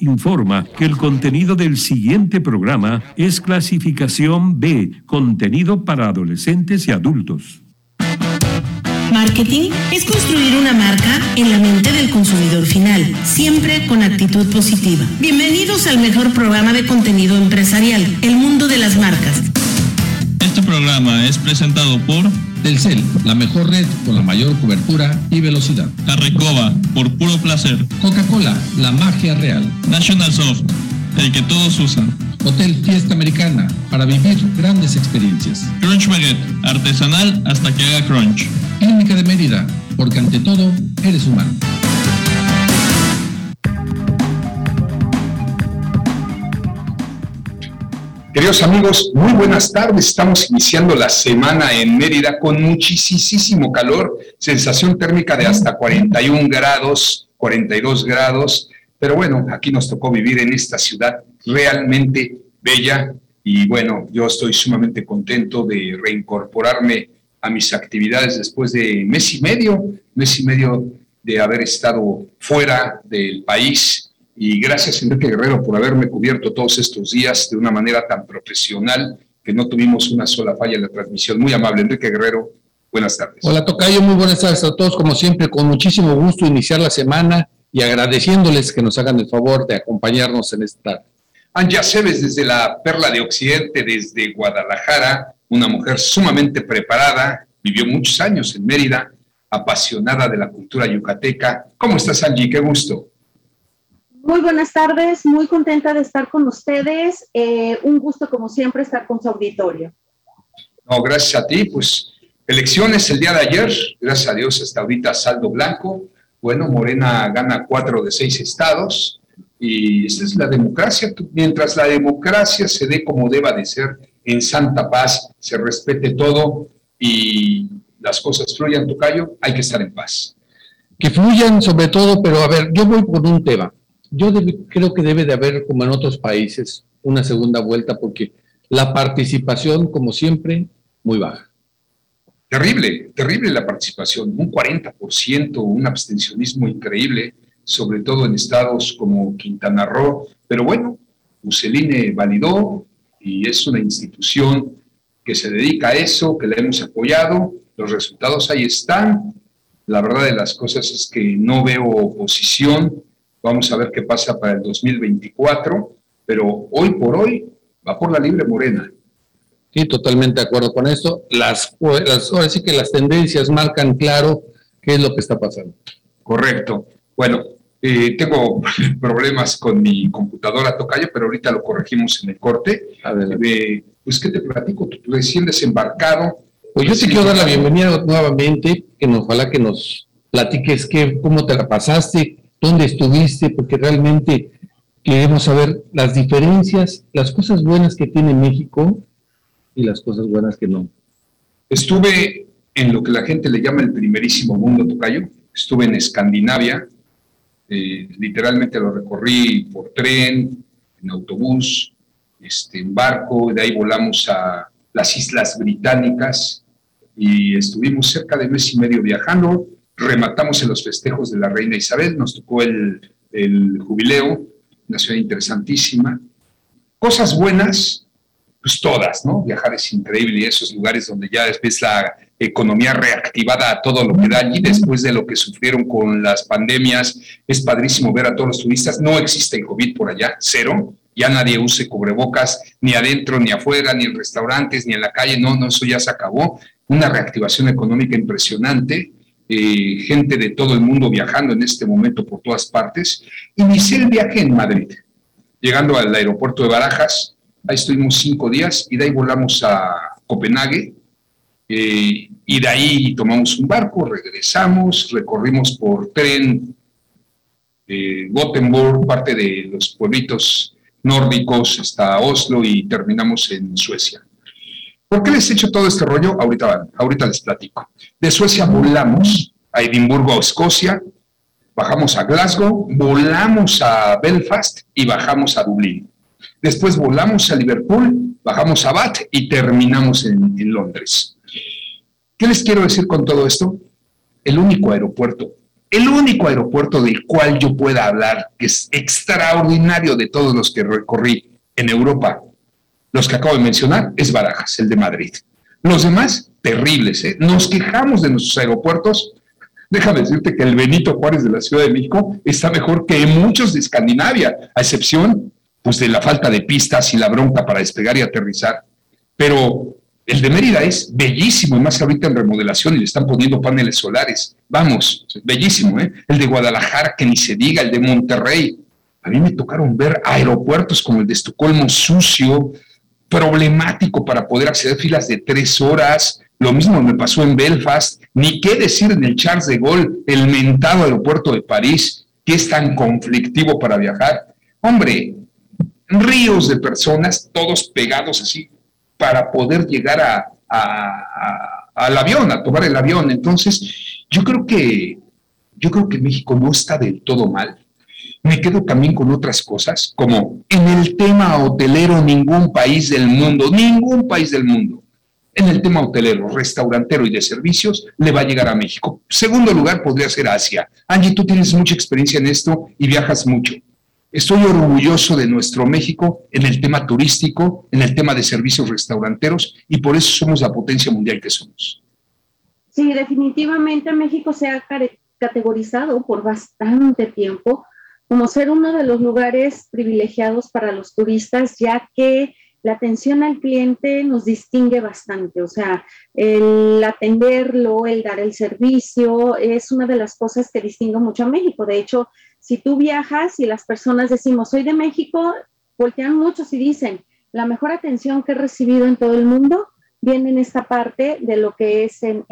informa que el contenido del siguiente programa es clasificación B, contenido para adolescentes y adultos. Marketing es construir una marca en la mente del consumidor final, siempre con actitud positiva. Bienvenidos al mejor programa de contenido empresarial, El Mundo de las Marcas. Este programa es presentado por Telcel, la mejor red con la mayor cobertura y velocidad. Carrecoba, por puro placer. Coca-Cola, la magia real. National Soft, el que todos usan. Hotel Fiesta Americana, para vivir grandes experiencias. Crunch Baguette, artesanal hasta que haga crunch. Clínica de Mérida, porque ante todo, eres humano. Queridos amigos, muy buenas tardes. Estamos iniciando la semana en Mérida con muchísimo calor, sensación térmica de hasta 41 grados, 42 grados. Pero bueno, aquí nos tocó vivir en esta ciudad realmente bella y bueno, yo estoy sumamente contento de reincorporarme a mis actividades después de mes y medio, mes y medio de haber estado fuera del país y gracias, Enrique Guerrero, por haberme cubierto todos estos días de una manera tan profesional que no tuvimos una sola falla en la transmisión. Muy amable, Enrique Guerrero. Buenas tardes. Hola, Tocayo. Muy buenas tardes a todos. Como siempre, con muchísimo gusto iniciar la semana y agradeciéndoles que nos hagan el favor de acompañarnos en esta. Anja Cebes, desde la Perla de Occidente, desde Guadalajara, una mujer sumamente preparada, vivió muchos años en Mérida, apasionada de la cultura yucateca. ¿Cómo estás, Angie? Qué gusto. Muy buenas tardes, muy contenta de estar con ustedes. Eh, un gusto, como siempre, estar con su auditorio. No, gracias a ti. Pues elecciones el día de ayer, gracias a Dios, hasta ahorita saldo blanco. Bueno, Morena gana cuatro de seis estados y esa es la democracia. Mientras la democracia se dé como deba de ser, en santa paz, se respete todo y las cosas fluyan, Tocayo, hay que estar en paz. Que fluyan sobre todo, pero a ver, yo voy por un tema yo creo que debe de haber, como en otros países, una segunda vuelta porque la participación, como siempre, muy baja. Terrible, terrible la participación, un 40%, un abstencionismo increíble, sobre todo en estados como Quintana Roo. Pero bueno, Museline validó y es una institución que se dedica a eso, que la hemos apoyado, los resultados ahí están. La verdad de las cosas es que no veo oposición, Vamos a ver qué pasa para el 2024, pero hoy por hoy va por la libre morena. Sí, totalmente de acuerdo con eso. Las, las, ahora sí que las tendencias marcan claro qué es lo que está pasando. Correcto. Bueno, eh, tengo problemas con mi computadora Tocayo, pero ahorita lo corregimos en el corte. Eh, pues, ¿qué te platico? Tú recién desembarcado. Pues yo te quiero dar la bienvenida nuevamente, que nos, ojalá que nos platiques qué, cómo te la pasaste, dónde estuviste, porque realmente queremos saber las diferencias, las cosas buenas que tiene México y las cosas buenas que no. Estuve en lo que la gente le llama el primerísimo mundo, Tocayo. Estuve en Escandinavia, eh, literalmente lo recorrí por tren, en autobús, este, en barco, de ahí volamos a las Islas Británicas y estuvimos cerca de mes y medio viajando rematamos en los festejos de la reina Isabel, nos tocó el, jubileo, una ciudad interesantísima. Cosas buenas, pues todas, ¿no? Viajar es increíble y esos lugares donde ya ves la economía reactivada a todo lo que da allí después de lo que sufrieron con las pandemias, es padrísimo ver a todos los turistas. No existe el COVID por allá, cero. Ya nadie use cubrebocas ni adentro, ni afuera, ni en restaurantes, ni en la calle. No, no, eso ya se acabó. Una reactivación económica impresionante eh, gente de todo el mundo viajando en este momento por todas partes. Inicié el viaje en Madrid, llegando al aeropuerto de Barajas, ahí estuvimos cinco días y de ahí volamos a Copenhague eh, y de ahí tomamos un barco, regresamos, recorrimos por tren eh, Gothenburg, parte de los pueblitos nórdicos hasta Oslo y terminamos en Suecia. ¿Por qué les he hecho todo este rollo? Ahorita, ahorita les platico. De Suecia volamos a Edimburgo, Escocia, bajamos a Glasgow, volamos a Belfast y bajamos a Dublín. Después volamos a Liverpool, bajamos a Bath y terminamos en, Londres. ¿Qué les quiero decir con todo esto? El único aeropuerto El único aeropuerto del cual yo pueda hablar, que es extraordinario de todos los que recorrí en Europa, los que acabo de mencionar, es Barajas, el de Madrid. Los demás, terribles. ¿eh? Nos quejamos de nuestros aeropuertos. Déjame decirte que el Benito Juárez de la Ciudad de México está mejor que muchos de Escandinavia, a excepción pues, de la falta de pistas y la bronca para despegar y aterrizar. Pero el de Mérida es bellísimo, y más ahorita en remodelación y le están poniendo paneles solares. Vamos, bellísimo, ¿eh? El de Guadalajara, que ni se diga, el de Monterrey. A mí me tocaron ver aeropuertos como el de Estocolmo sucio, problemático para poder acceder filas de tres horas. Lo mismo me pasó en Belfast. Ni qué decir en el Charles de Gaulle, el mentado aeropuerto de París, que es tan conflictivo para viajar. Hombre, ríos de personas, todos pegados así, para poder llegar a, al avión, a tomar el avión. Entonces, yo creo que yo creo que México no está del todo mal. Me quedo también con otras cosas, como en el tema hotelero, ningún país del mundo, ningún país del mundo, en el tema hotelero, restaurantero y de servicios, le va a llegar a México. Segundo lugar podría ser Asia. Angie, tú tienes mucha experiencia en esto y viajas mucho. Estoy orgulloso de nuestro México en el tema turístico, en el tema de servicios restauranteros y por eso somos la potencia mundial que somos. Sí, definitivamente México se ha categorizado por bastante tiempo como ser uno de los lugares privilegiados para los turistas, ya que la atención al cliente nos distingue bastante, o sea, el atenderlo, el dar el servicio, es una de las cosas que distingue mucho a México. De hecho, si tú viajas y las personas decimos, soy de México, voltean muchos y dicen, la mejor atención que he recibido en todo el mundo viene en esta parte de lo que es en,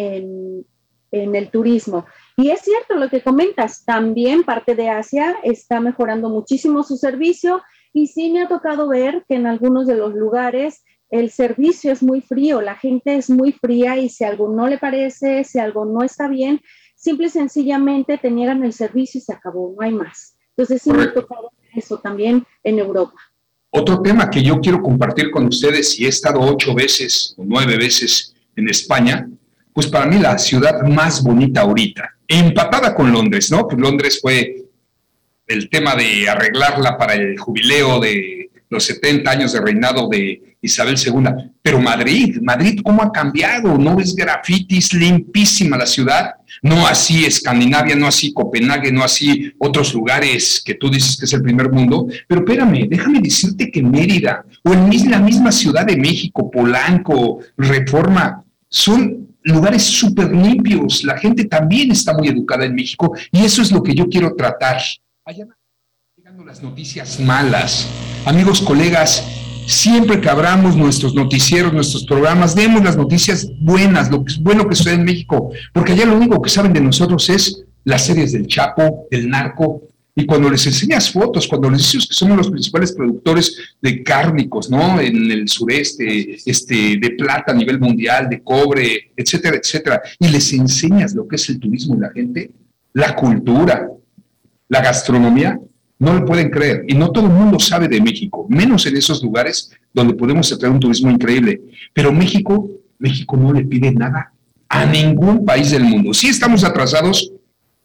el turismo. Y es cierto lo que comentas, también parte de Asia está mejorando muchísimo su servicio y sí me ha tocado ver que en algunos de los lugares el servicio es muy frío, la gente es muy fría y si algo no le parece, si algo no está bien, simple y sencillamente te niegan el servicio y se acabó, no hay más. Entonces sí me ha tocado eso también en Europa. Otro tema que yo quiero compartir con ustedes, y he estado ocho veces o nueve veces en España, pues para mí la ciudad más bonita ahorita, empatada con Londres, ¿no? Pues Londres fue el tema de arreglarla para el jubileo de los 70 años de reinado de Isabel II. Pero Madrid, Madrid, ¿cómo ha cambiado? No es grafitis, limpísima la ciudad. No así Escandinavia, no así Copenhague, no así otros lugares que tú dices que es el primer mundo. Pero espérame, déjame decirte que Mérida o en la misma Ciudad de México, Polanco, Reforma, son lugares súper limpios. La gente también está muy educada en México y eso es lo que yo quiero tratar. Allá llegando las noticias malas. Amigos, colegas, siempre que abramos nuestros noticieros, nuestros programas, demos las noticias buenas, lo que es bueno que sucede en México, porque allá lo único que saben de nosotros es las series del Chapo, del narco, y cuando les enseñas fotos, cuando les dices que somos los principales productores de cárnicos, ¿no? En el sureste, este, de plata a nivel mundial, de cobre, etcétera, etcétera, y les enseñas lo que es el turismo y la gente, la cultura, la gastronomía, no lo pueden creer. Y no todo el mundo sabe de México, menos en esos lugares donde podemos atraer un turismo increíble. Pero México, México no le pide nada a ningún país del mundo. Sí estamos atrasados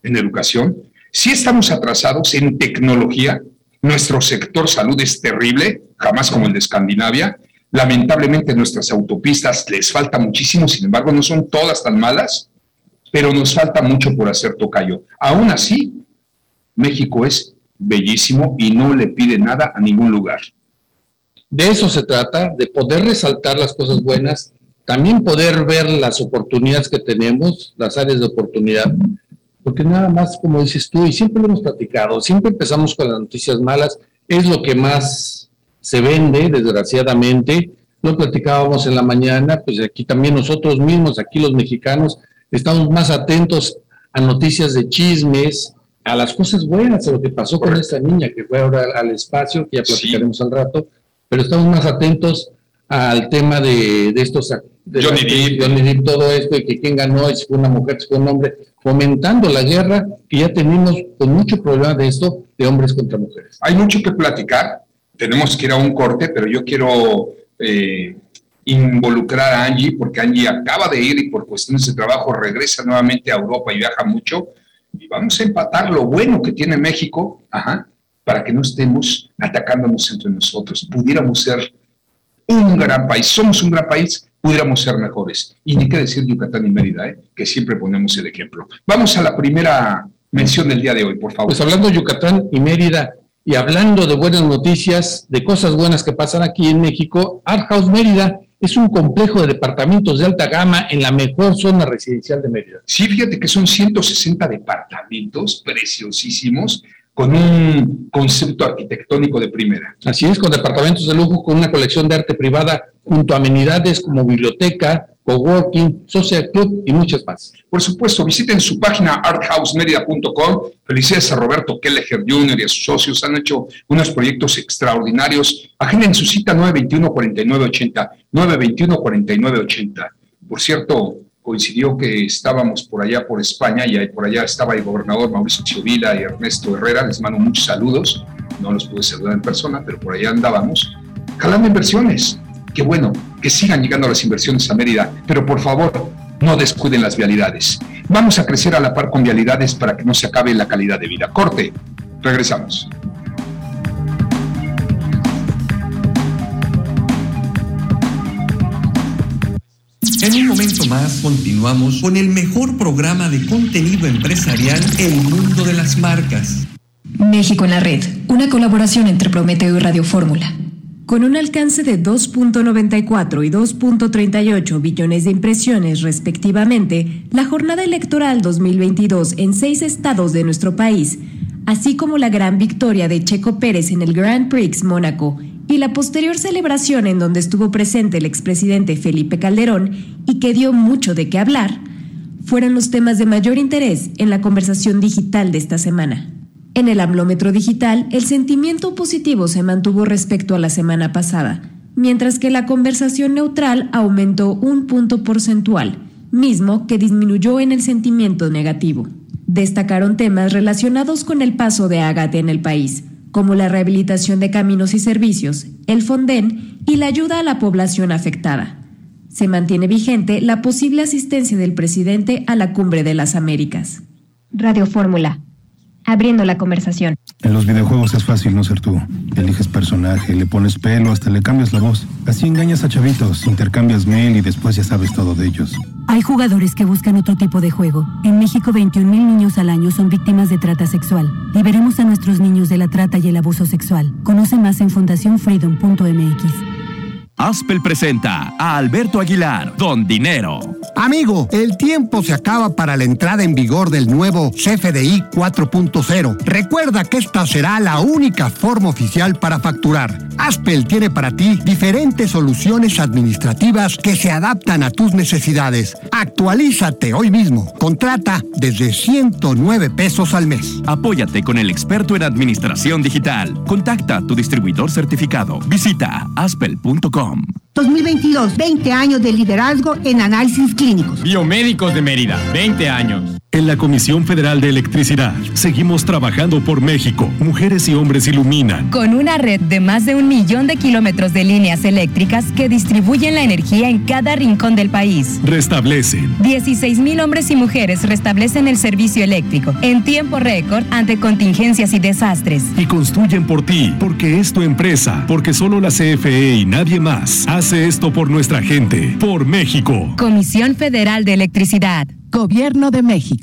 en educación, sí estamos atrasados en tecnología. Nuestro sector salud es terrible, jamás como el de Escandinavia. Lamentablemente nuestras autopistas les falta muchísimo, sin embargo no son todas tan malas, pero nos falta mucho por hacer tocayo. Aún así, México es bellísimo y no le pide nada a ningún lugar. De eso se trata, de poder resaltar las cosas buenas, también poder ver las oportunidades que tenemos, las áreas de oportunidad, porque nada más, como dices tú, y siempre lo hemos platicado, siempre empezamos con las noticias malas, es lo que más se vende, desgraciadamente. Lo platicábamos en la mañana, pues aquí también nosotros mismos, aquí los mexicanos, estamos más atentos a noticias de chismes, a las cosas buenas, a lo que pasó con esta niña que fue ahora al espacio, que ya platicaremos al rato, pero estamos más atentos al tema de, estos de Johnny, Depp. todo esto, y que quién ganó, si fue una mujer, si fue un hombre, fomentando la guerra, que ya tenemos con mucho problema de esto, de hombres contra mujeres. Hay mucho que platicar, tenemos que ir a un corte, pero yo quiero eh, involucrar a Angie, porque Angie acaba de ir y por cuestiones de trabajo regresa nuevamente a Europa y viaja mucho y vamos a empatar lo bueno que tiene México, ajá, para que no estemos atacándonos entre nosotros. Pudiéramos ser un gran país, somos un gran país, pudiéramos ser mejores. Y ni qué decir Yucatán y Mérida, ¿eh? que siempre ponemos el ejemplo. Vamos a la primera mención del día de hoy, por favor. Pues hablando de Yucatán y Mérida, y hablando de buenas noticias, de cosas buenas que pasan aquí en México, Art House Mérida es un complejo de departamentos de alta gama en la mejor zona residencial de Mérida. Sí, fíjate que son 160 departamentos preciosísimos con un concepto arquitectónico de primera. Así es, con departamentos de lujo, con una colección de arte privada, junto a amenidades como biblioteca, coworking, social club y muchas más. Por supuesto, visiten su página arthousemedia.com. Felicidades a Roberto Kelleher Jr. y a sus socios. Han hecho unos proyectos extraordinarios. Agenden su cita 921-4980. 921-4980. Por cierto, coincidió que estábamos por allá por España y por allá estaba el gobernador Mauricio Vila y Ernesto Herrera. Les mando muchos saludos. No los pude saludar en persona, pero por allá andábamos. Jalando inversiones. Qué bueno que sigan llegando las inversiones a Mérida, pero por favor, no descuiden las vialidades. Vamos a crecer a la par con vialidades para que no se acabe la calidad de vida. Corte. Regresamos. En un momento más continuamos con el mejor programa de contenido empresarial El Mundo de las Marcas. México en la Red, una colaboración entre Prometeo y Radio Fórmula. Con un alcance de 2.94 y 2.38 billones de impresiones respectivamente, la jornada electoral 2022 en seis estados de nuestro país, así como la gran victoria de Checo Pérez en el Grand Prix Mónaco y la posterior celebración en donde estuvo presente el expresidente Felipe Calderón y que dio mucho de qué hablar, fueron los temas de mayor interés en la conversación digital de esta semana. En el amlómetro digital, el sentimiento positivo se mantuvo respecto a la semana pasada, mientras que la conversación neutral aumentó un punto porcentual, mismo que disminuyó en el sentimiento negativo. Destacaron temas relacionados con el paso de Agate en el país, como la rehabilitación de caminos y servicios, el Fonden y la ayuda a la población afectada. Se mantiene vigente la posible asistencia del presidente a la Cumbre de las Américas. Radio Fórmula, abriendo la conversación. En los videojuegos es fácil no ser tú. Eliges personaje, le pones pelo, hasta le cambias la voz. Así engañas a chavitos, intercambias mail y después ya sabes todo de ellos. Hay jugadores que buscan otro tipo de juego. En México, 21 mil niños al año son víctimas de trata sexual. Liberemos a nuestros niños de la trata y el abuso sexual. Conoce más en fundacionfreedom.mx. Aspel presenta a Alberto Aguilar, Don Dinero. Amigo, el tiempo se acaba para la entrada en vigor del nuevo CFDI 4.0. Recuerda que esta será la única forma oficial para facturar. Aspel tiene para ti diferentes soluciones administrativas que se adaptan a tus necesidades. Actualízate hoy mismo. Contrata desde 109 pesos al mes. Apóyate con el experto en administración digital. Contacta a tu distribuidor certificado. Visita aspel.com. 2022, 20 años de liderazgo en análisis clínicos. Biomédicos de Mérida, 20 años. En la Comisión Federal de Electricidad seguimos trabajando por México. Mujeres y hombres iluminan. Con una red de más de un millón de kilómetros de líneas eléctricas que distribuyen la energía en cada rincón del país. Restablecen. 16 mil hombres y mujeres restablecen el servicio eléctrico en tiempo récord ante contingencias y desastres. Y construyen por ti, porque es tu empresa, porque solo la CFE y nadie más hace esto por nuestra gente, por México. Comisión Federal de Electricidad. Gobierno de México.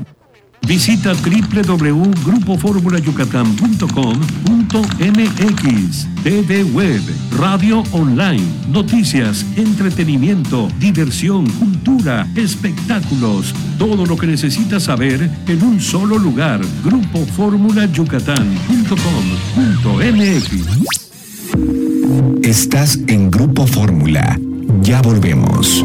Visita www.grupoformulayucatán.com.mx TV Web, radio online, noticias, entretenimiento, diversión, cultura, espectáculos, todo lo que necesitas saber en un solo lugar. Grupoformulayucatán.com.mx Estás en Grupo Fórmula. Ya volvemos.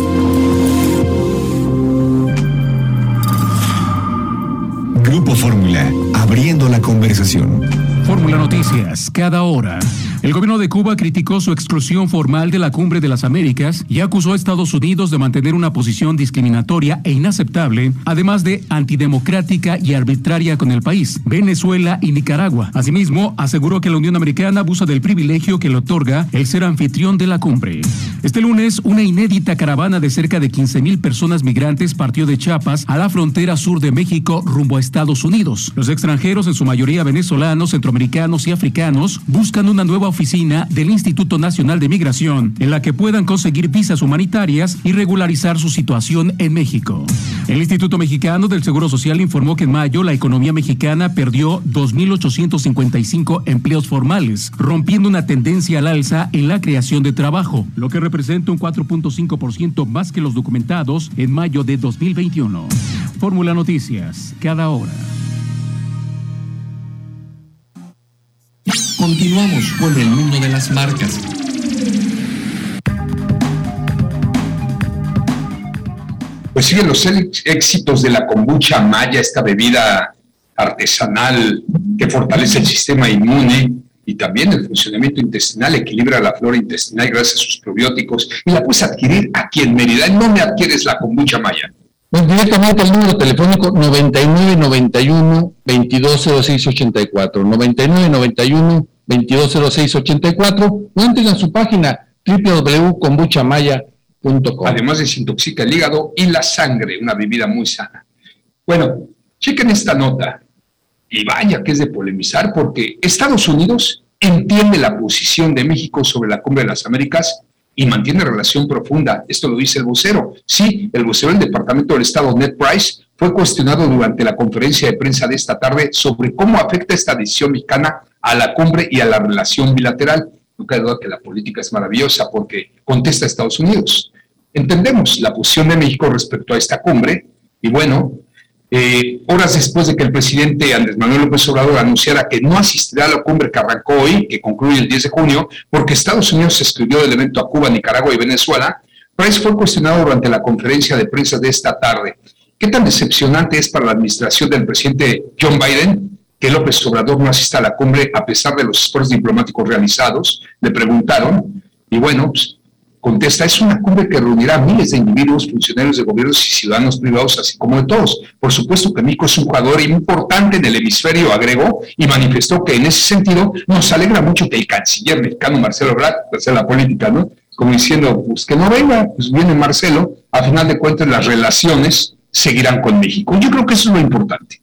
Grupo Fórmula, abriendo la conversación. Fórmula Noticias, cada hora. El gobierno de Cuba criticó su exclusión formal de la Cumbre de las Américas y acusó a Estados Unidos de mantener una posición discriminatoria e inaceptable, además de antidemocrática y arbitraria con el país, Venezuela y Nicaragua. Asimismo, aseguró que la Unión Americana abusa del privilegio que le otorga el ser anfitrión de la cumbre. Este lunes, una inédita caravana de cerca de 15 mil personas migrantes partió de Chiapas a la frontera sur de México rumbo a Estados Unidos. Los extranjeros, en su mayoría venezolanos, centroamericanos y africanos, buscan una nueva oficina del Instituto Nacional de Migración en la que puedan conseguir visas humanitarias y regularizar su situación en México. El Instituto Mexicano del Seguro Social informó que en mayo la economía mexicana perdió 2.855 empleos formales, rompiendo una tendencia al alza en la creación de trabajo, lo que representa un 4.5% más que los documentados en mayo de 2021. Fórmula Noticias, cada hora. Continuamos con el mundo de las marcas. Pues siguen los éxitos de la kombucha maya, esta bebida artesanal que fortalece el sistema inmune y también el funcionamiento intestinal, equilibra la flora intestinal gracias a sus probióticos y la puedes adquirir aquí en Mérida. ¿En dónde adquieres la kombucha maya? Pues directamente al número telefónico 9991 220684 9991 220684 o entren a su página www.kombuchamaya.com. Además desintoxica el hígado y la sangre, una bebida muy sana. Bueno, chequen esta nota. Y vaya que es de polemizar porque Estados Unidos entiende la posición de México sobre la Cumbre de las Américas y mantiene relación profunda. Esto lo dice el vocero. Sí, el vocero del Departamento del Estado, Ned Price, fue cuestionado durante la conferencia de prensa de esta tarde sobre cómo afecta esta decisión mexicana a la cumbre y a la relación bilateral. No cabe duda que la política es maravillosa porque contesta a Estados Unidos. Entendemos la posición de México respecto a esta cumbre y bueno, eh, horas después de que el presidente Andrés Manuel López Obrador anunciara que no asistirá a la cumbre que arrancó hoy, que concluye el 10 de junio, porque Estados Unidos escribió del evento a Cuba, Nicaragua y Venezuela, Price fue cuestionado durante la conferencia de prensa de esta tarde. ¿Qué tan decepcionante es para la administración del presidente John Biden que López Obrador no asista a la cumbre a pesar de los esfuerzos diplomáticos realizados? Le preguntaron. Y bueno, pues, contesta, es una cumbre que reunirá a miles de individuos, funcionarios de gobiernos y ciudadanos privados, así como de todos. Por supuesto que México es un jugador importante en el hemisferio, agregó, y manifestó que en ese sentido nos alegra mucho que el canciller mexicano Marcelo Ebrard, pues la política, ¿no? Como diciendo, pues que no venga, pues viene Marcelo, a final de cuentas las relaciones seguirán con México. Yo creo que eso es lo importante.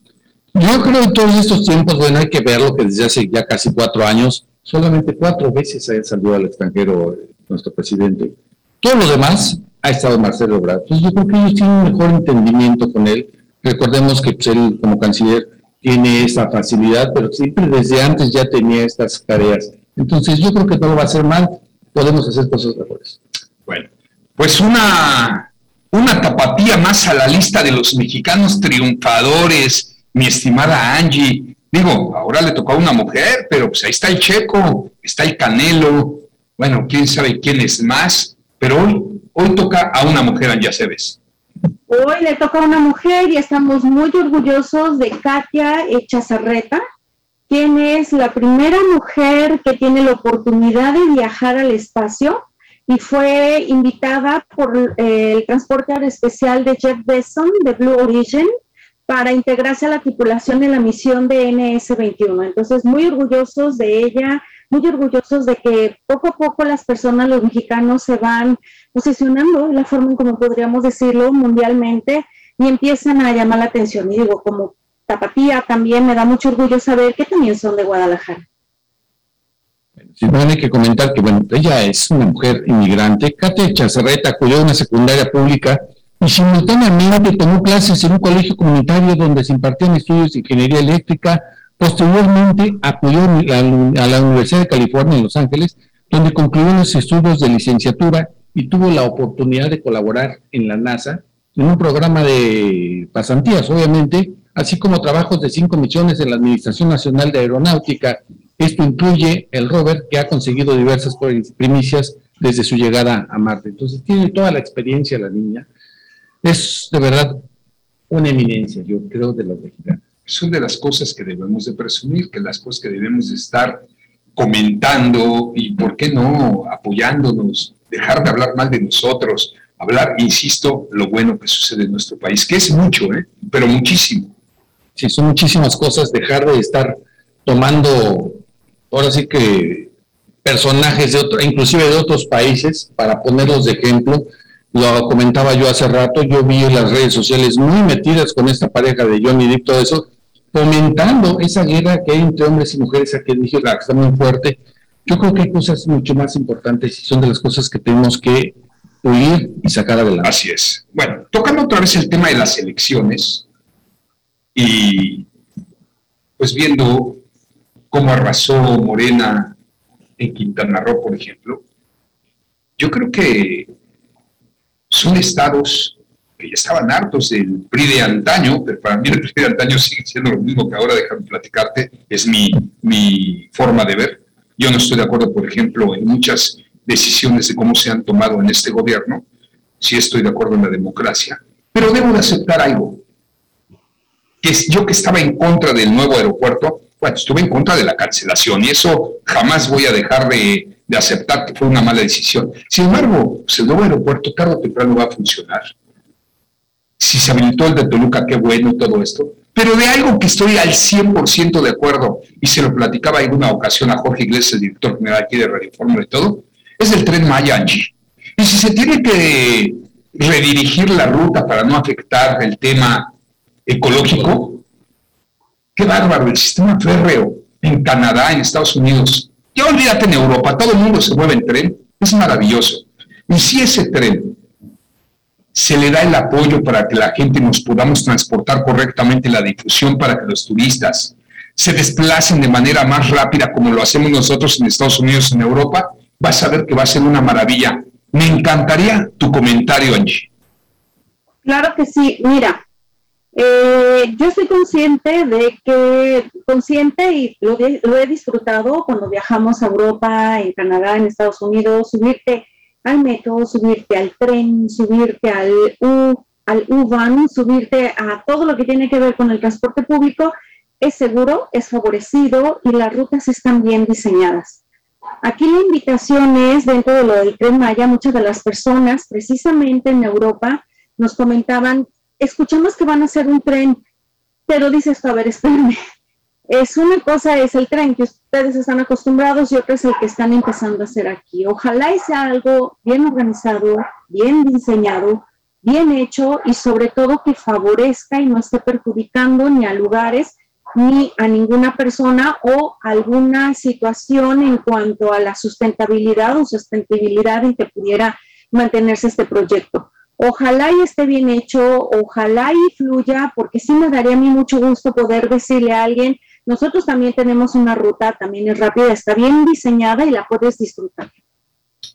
Yo creo que todos estos tiempos, bueno, hay que verlo que desde hace ya casi cuatro años, solamente cuatro veces ha salido al extranjero nuestro presidente. Todo lo demás ha estado Marcelo Ebrard. Entonces yo creo que ellos tienen un mejor entendimiento con él. Recordemos que pues, él como canciller tiene esa facilidad, pero siempre desde antes ya tenía estas tareas. Entonces yo creo que no lo va a hacer mal, podemos hacer cosas mejores. Bueno, pues una, una tapatía más a la lista de los mexicanos triunfadores, mi estimada Angie. Digo, ahora le tocó a una mujer, pero pues ahí está el Checo, está el Canelo, bueno, quién sabe quién es más, pero hoy, hoy toca a una mujer, ya se ves. Hoy le toca a una mujer y estamos muy orgullosos de Katia Echazarreta, quien es la primera mujer que tiene la oportunidad de viajar al espacio y fue invitada por eh, el transporte especial de Jeff Bezos de Blue Origin para integrarse a la tripulación de la misión de NS-21. Entonces, muy orgullosos de ella, muy orgullosos de que poco a poco las personas, los mexicanos, se van posicionando de la forma en como podríamos decirlo mundialmente y empiezan a llamar la atención. Y digo, como tapatía también me da mucho orgullo saber que también son de Guadalajara. Sí, bueno, hay que comentar que, bueno, ella es una mujer inmigrante. Kate Chazarreta a una secundaria pública y simultáneamente tomó clases en un colegio comunitario donde se impartían estudios de ingeniería eléctrica, Posteriormente acudió a la Universidad de California en Los Ángeles, donde concluyó los estudios de licenciatura y tuvo la oportunidad de colaborar en la NASA en un programa de pasantías, obviamente, así como trabajos de cinco misiones en la Administración Nacional de Aeronáutica. Esto incluye el rover que ha conseguido diversas primicias desde su llegada a Marte. Entonces tiene toda la experiencia la niña. Es de verdad una eminencia, yo creo, de los mexicanos. Son de las cosas que debemos de presumir, que las cosas que debemos de estar comentando y, ¿por qué no?, apoyándonos, dejar de hablar mal de nosotros, hablar, insisto, lo bueno que sucede en nuestro país, que es mucho, ¿eh? pero muchísimo. Sí, son muchísimas cosas, dejar de estar tomando, ahora sí que personajes de otro, inclusive de otros países, para ponerlos de ejemplo. Lo comentaba yo hace rato, yo vi en las redes sociales muy metidas con esta pareja de Johnny Depp, todo eso, comentando esa guerra que hay entre hombres y mujeres, a que dije, la está muy fuerte. Yo creo que hay cosas mucho más importantes y son de las cosas que tenemos que huir y sacar adelante. Así es. Bueno, tocando otra vez el tema de las elecciones y pues viendo cómo arrasó Morena en Quintana Roo, por ejemplo, yo creo que son estados que ya estaban hartos del PRI de antaño, pero para mí el PRI de antaño sigue siendo lo mismo que ahora, déjame platicarte, es mi, mi forma de ver. Yo no estoy de acuerdo, por ejemplo, en muchas decisiones de cómo se han tomado en este gobierno, sí estoy de acuerdo en la democracia, pero debo de aceptar algo, que yo que estaba en contra del nuevo aeropuerto, bueno, estuve en contra de la cancelación y eso jamás voy a dejar de, de aceptar que fue una mala decisión. Sin embargo, pues el nuevo aeropuerto tarde o temprano va a funcionar. Si se habilitó el de Toluca, qué bueno todo esto. Pero de algo que estoy al 100% de acuerdo, y se lo platicaba en una ocasión a Jorge Iglesias, director general aquí de Radio Fórmula y todo, es el tren Maya, Angie. Y si se tiene que redirigir la ruta para no afectar el tema ecológico, qué bárbaro, el sistema férreo en Canadá, en Estados Unidos, ya olvídate en Europa, todo el mundo se mueve en tren, es maravilloso. Y si ese tren se le da el apoyo para que la gente nos podamos transportar correctamente la difusión para que los turistas se desplacen de manera más rápida como lo hacemos nosotros en Estados Unidos, en Europa, vas a ver que va a ser una maravilla. Me encantaría tu comentario, Angie. Claro que sí. Mira, eh, yo estoy consciente de que, consciente y lo, lo, he disfrutado cuando viajamos a Europa, en Canadá, en Estados Unidos, subirte al metro, subirte al tren, subirte al U, al U-Van, subirte a todo lo que tiene que ver con el transporte público, es seguro, es favorecido y las rutas están bien diseñadas. Aquí la invitación es, dentro de lo del tren Maya, muchas de las personas, precisamente en Europa, nos comentaban, escuchamos que van a hacer un tren, pero dice esto, a ver, espérenme, es una cosa es el tren que ustedes están acostumbrados y otra es el que están empezando a hacer aquí. Ojalá sea algo bien organizado, bien diseñado, bien hecho y sobre todo que favorezca y no esté perjudicando ni a lugares ni a ninguna persona o alguna situación en cuanto a la sustentabilidad o sustentabilidad en que pudiera mantenerse este proyecto. Ojalá y esté bien hecho, ojalá y fluya, porque sí me daría a mí mucho gusto poder decirle a alguien, nosotros también tenemos una ruta, también es rápida, está bien diseñada y la puedes disfrutar.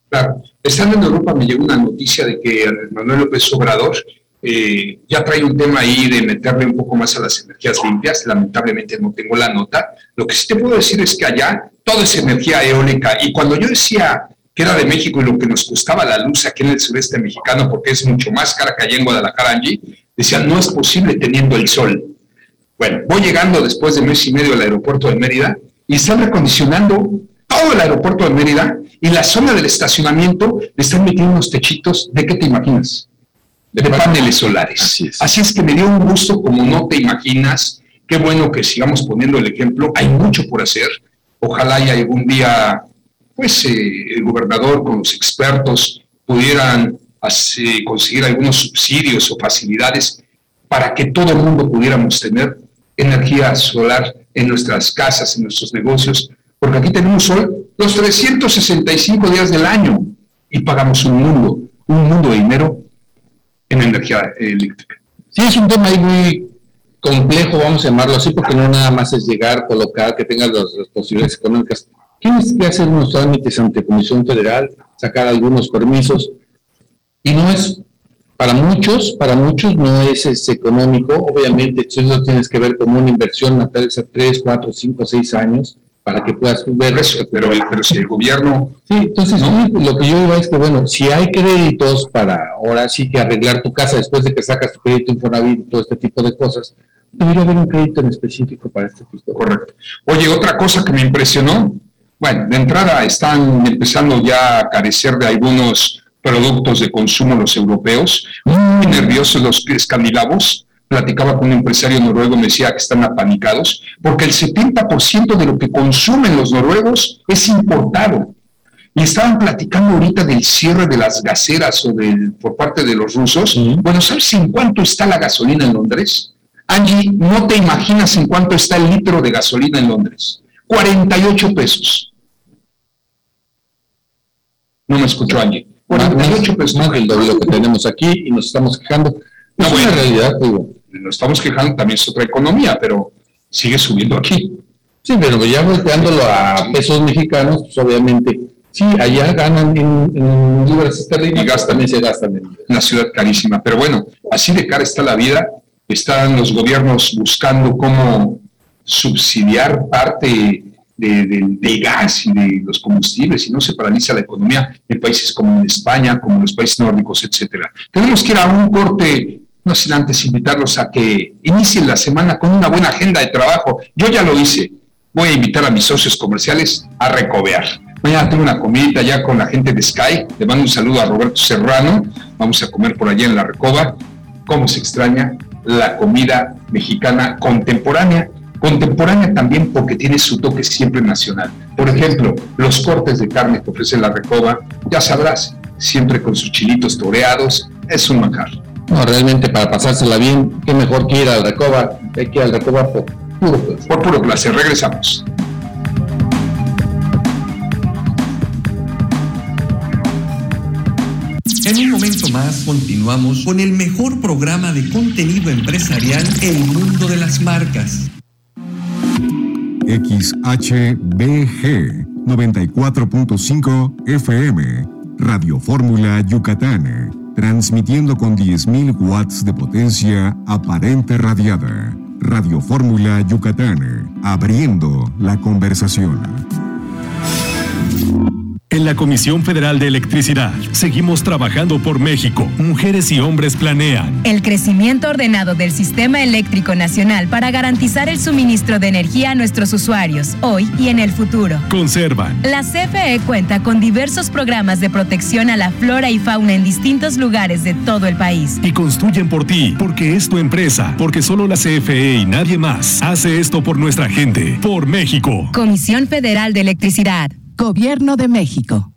Claro, estando en Europa me llegó una noticia de que Manuel López Obrador eh, ya trae un tema ahí de meterle un poco más a las energías limpias. Lamentablemente no tengo la nota. Lo que sí te puedo decir es que allá todo es energía eólica. Y cuando yo decía que era de México y lo que nos costaba la luz aquí en el sureste mexicano, porque es mucho más cara que allá en Guadalajara, Angie, decían, no es posible teniendo el sol. Bueno, voy llegando después de mes y medio al aeropuerto de Mérida y están recondicionando todo el aeropuerto de Mérida y la zona del estacionamiento le están metiendo unos techitos. ¿De qué te imaginas? de paneles solares. Así es. que me dio un gusto como no te imaginas. Qué bueno que sigamos poniendo el ejemplo. Hay mucho por hacer. Ojalá y algún día, pues, eh, el gobernador con los expertos pudieran conseguir algunos subsidios o facilidades para que todo el mundo pudiéramos tener energía solar en nuestras casas, en nuestros negocios, porque aquí tenemos sol los 365 días del año y pagamos un mundo, un mundo de dinero en energía eléctrica. Sí, es un tema ahí muy complejo, vamos a llamarlo así, porque no nada más es llegar, colocar, que tengas las, posibilidades económicas. Tienes que hacer unos trámites ante Comisión Federal, sacar algunos permisos, y no es, para muchos, para muchos no es, es económico, obviamente, eso tienes que ver como una inversión a 3, 4, 5, 6 años, para que puedas ver eso. Pero, pero si el gobierno... Sí, entonces lo que yo digo es que, bueno, si hay créditos para ahora sí que arreglar tu casa después de que sacas tu crédito Infonavit y todo este tipo de cosas, debería haber un crédito en específico para este tipo. Correcto. Oye, otra cosa que me impresionó, bueno, de entrada están empezando ya a carecer de algunos productos de consumo los europeos, muy nerviosos los escandinavos. Platicaba con un empresario noruego, me decía que están apanicados, porque el 70% de lo que consumen los noruegos es importado. Y estaban platicando ahorita del cierre de las gaseras o del, por parte de los rusos. Bueno, ¿sabes en cuánto está la gasolina en Londres? Angie, no te imaginas en cuánto está el litro de gasolina en Londres. 48 pesos. No me escuchó Angie. 48 pesos. Más del doble que tenemos aquí y nos estamos quejando. No, es bueno, una realidad, digo. Nos estamos quejando, también es otra economía, pero sigue subiendo aquí. Sí, pero ya volteándolo a pesos mexicanos, pues obviamente, sí, allá ganan en, en libras esterlinas, Y gastan. también se gastan en Una ciudad carísima. Pero bueno, así de cara está la vida. Están los gobiernos buscando cómo subsidiar parte de- de- del gas y de los combustibles y no se paraliza la economía en países como en España, como los países nórdicos, etcétera. Tenemos que ir a un corte, no sin antes invitarlos a que inicien la semana con una buena agenda de trabajo. Yo ya lo hice. Voy a invitar a mis socios comerciales a recobear. Mañana tengo una comidita ya con la gente de Sky. Le mando un saludo a Roberto Serrano. Vamos a comer por allá en la Recoba. ¿Cómo se extraña la comida mexicana contemporánea? Contemporánea también porque tiene su toque siempre nacional. Por ejemplo, los cortes de carne que ofrece la Recoba, ya sabrás, siempre con sus chilitos toreados, es un manjar. No, realmente para pasársela bien, qué mejor que ir al Recoba, hay que ir al Recoba por puro placer. Por puro placer, regresamos. En un momento más continuamos con el mejor programa de contenido empresarial El Mundo de las Marcas. XHBG 94.5 FM, Radio Fórmula Yucatán, transmitiendo con 10.000 watts de potencia aparente radiada. Radio Fórmula Yucatán, abriendo la conversación. En la Comisión Federal de Electricidad seguimos trabajando por México. Mujeres y hombres planean. El crecimiento ordenado del sistema eléctrico nacional para garantizar el suministro de energía a nuestros usuarios, hoy y en el futuro. Conservan. La CFE cuenta con diversos programas de protección a la flora y fauna en distintos lugares de todo el país. Y construyen por ti, porque es tu empresa, porque solo la CFE y nadie más hace esto por nuestra gente, por México. Comisión Federal de Electricidad. Gobierno de México.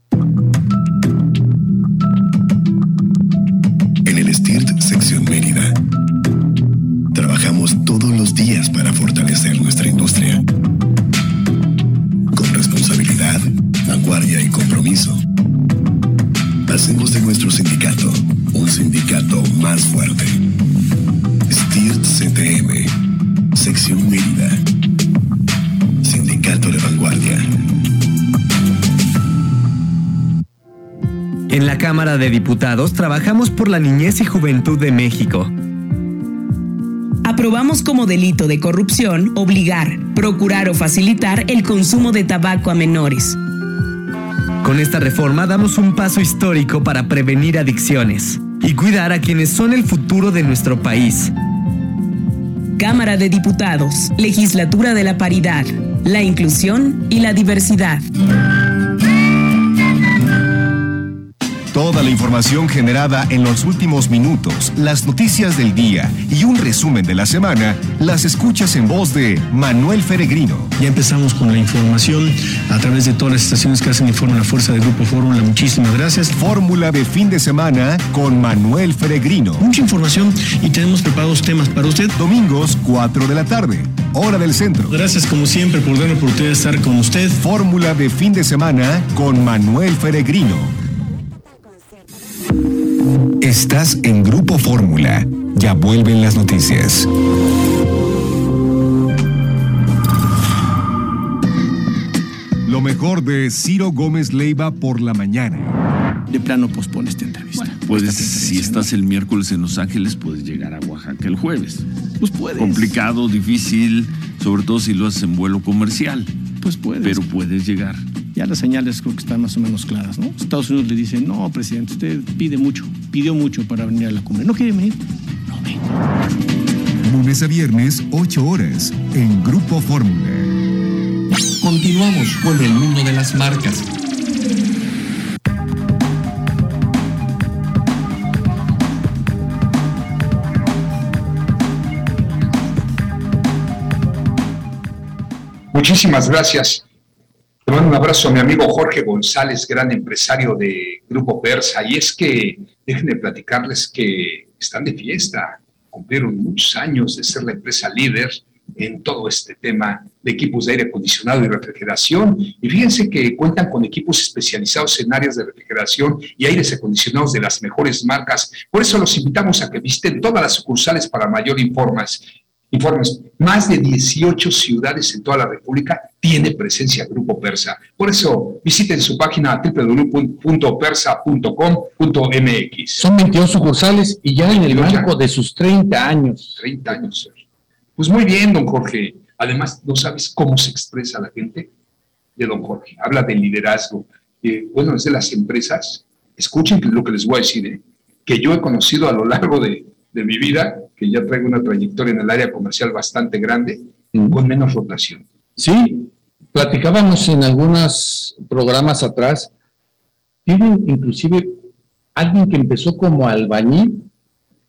De Diputados trabajamos por la niñez y juventud de México. Aprobamos como delito de corrupción obligar, procurar o facilitar el consumo de tabaco a menores. Con esta reforma damos un paso histórico para prevenir adicciones y cuidar a quienes son el futuro de nuestro país. Cámara de Diputados, Legislatura de la Paridad, la Inclusión y la Diversidad. Toda la información generada en los últimos minutos, las noticias del día y un resumen de la semana, las escuchas en voz de Manuel Feregrino. Ya empezamos con la información a través de todas las estaciones que hacen informe a la fuerza del Grupo Fórmula. Muchísimas gracias. Fórmula de fin de semana con Manuel Feregrino. Mucha información y tenemos preparados temas para usted. Domingos, 4 de la tarde, hora del centro. Gracias como siempre por darme la oportunidad de estar con usted. Fórmula de fin de semana con Manuel Feregrino. Estás en Grupo Fórmula. Ya vuelven las noticias. Lo mejor de Ciro Gómez Leiva por la mañana. De plano pospone esta entrevista. Puedes, si estás el miércoles en Los Ángeles, puedes llegar a Oaxaca el jueves. Pues puedes. Complicado, difícil, sobre todo si lo haces en vuelo comercial. Pues puedes. Pero puedes llegar. Ya las señales creo que están más o menos claras, ¿no? Estados Unidos le dice, no, presidente, usted pide mucho, pidió mucho para venir a la cumbre. ¿No quiere venir? No venga. lunes a viernes, 8 horas, en Grupo Fórmula. Continuamos con el mundo de las marcas. Muchísimas gracias. Un abrazo a mi amigo Jorge González, gran empresario de Grupo Persa. Y es que déjenme platicarles que están de fiesta. Cumplieron muchos años de ser la empresa líder en todo este tema de equipos de aire acondicionado y refrigeración. Y fíjense que cuentan con equipos especializados en áreas de refrigeración y aires acondicionados de las mejores marcas. Por eso los invitamos a que visiten todas las sucursales para mayor informes. Informes, más de 18 ciudades en toda la República tiene presencia Grupo Persa. Por eso visiten su página www.persa.com.mx. Son 22 sucursales y ya en el marco de sus 30 años. 30 años. Pues muy bien, don Jorge. Además, ¿no sabes cómo se expresa la gente de don Jorge? Habla de liderazgo. Eh, bueno, es de las empresas. Escuchen lo que les voy a decir, ¿eh? que yo he conocido a lo largo de, de mi vida, que ya traigo una trayectoria en el área comercial bastante grande, con menos rotación. Sí, platicábamos en algunos programas atrás, tienen inclusive alguien que empezó como albañil,